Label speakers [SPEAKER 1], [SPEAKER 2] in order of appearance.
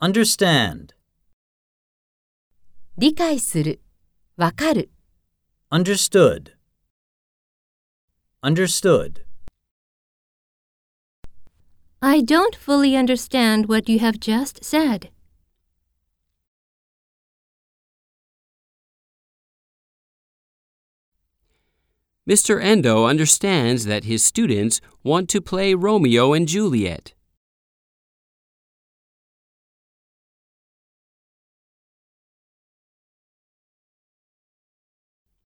[SPEAKER 1] understand,
[SPEAKER 2] 理解する、わかる。
[SPEAKER 1] Understood. understood,
[SPEAKER 3] I don't fully understand what you have just said.
[SPEAKER 4] Mr. Endo understands that his students want to play Romeo and Juliet.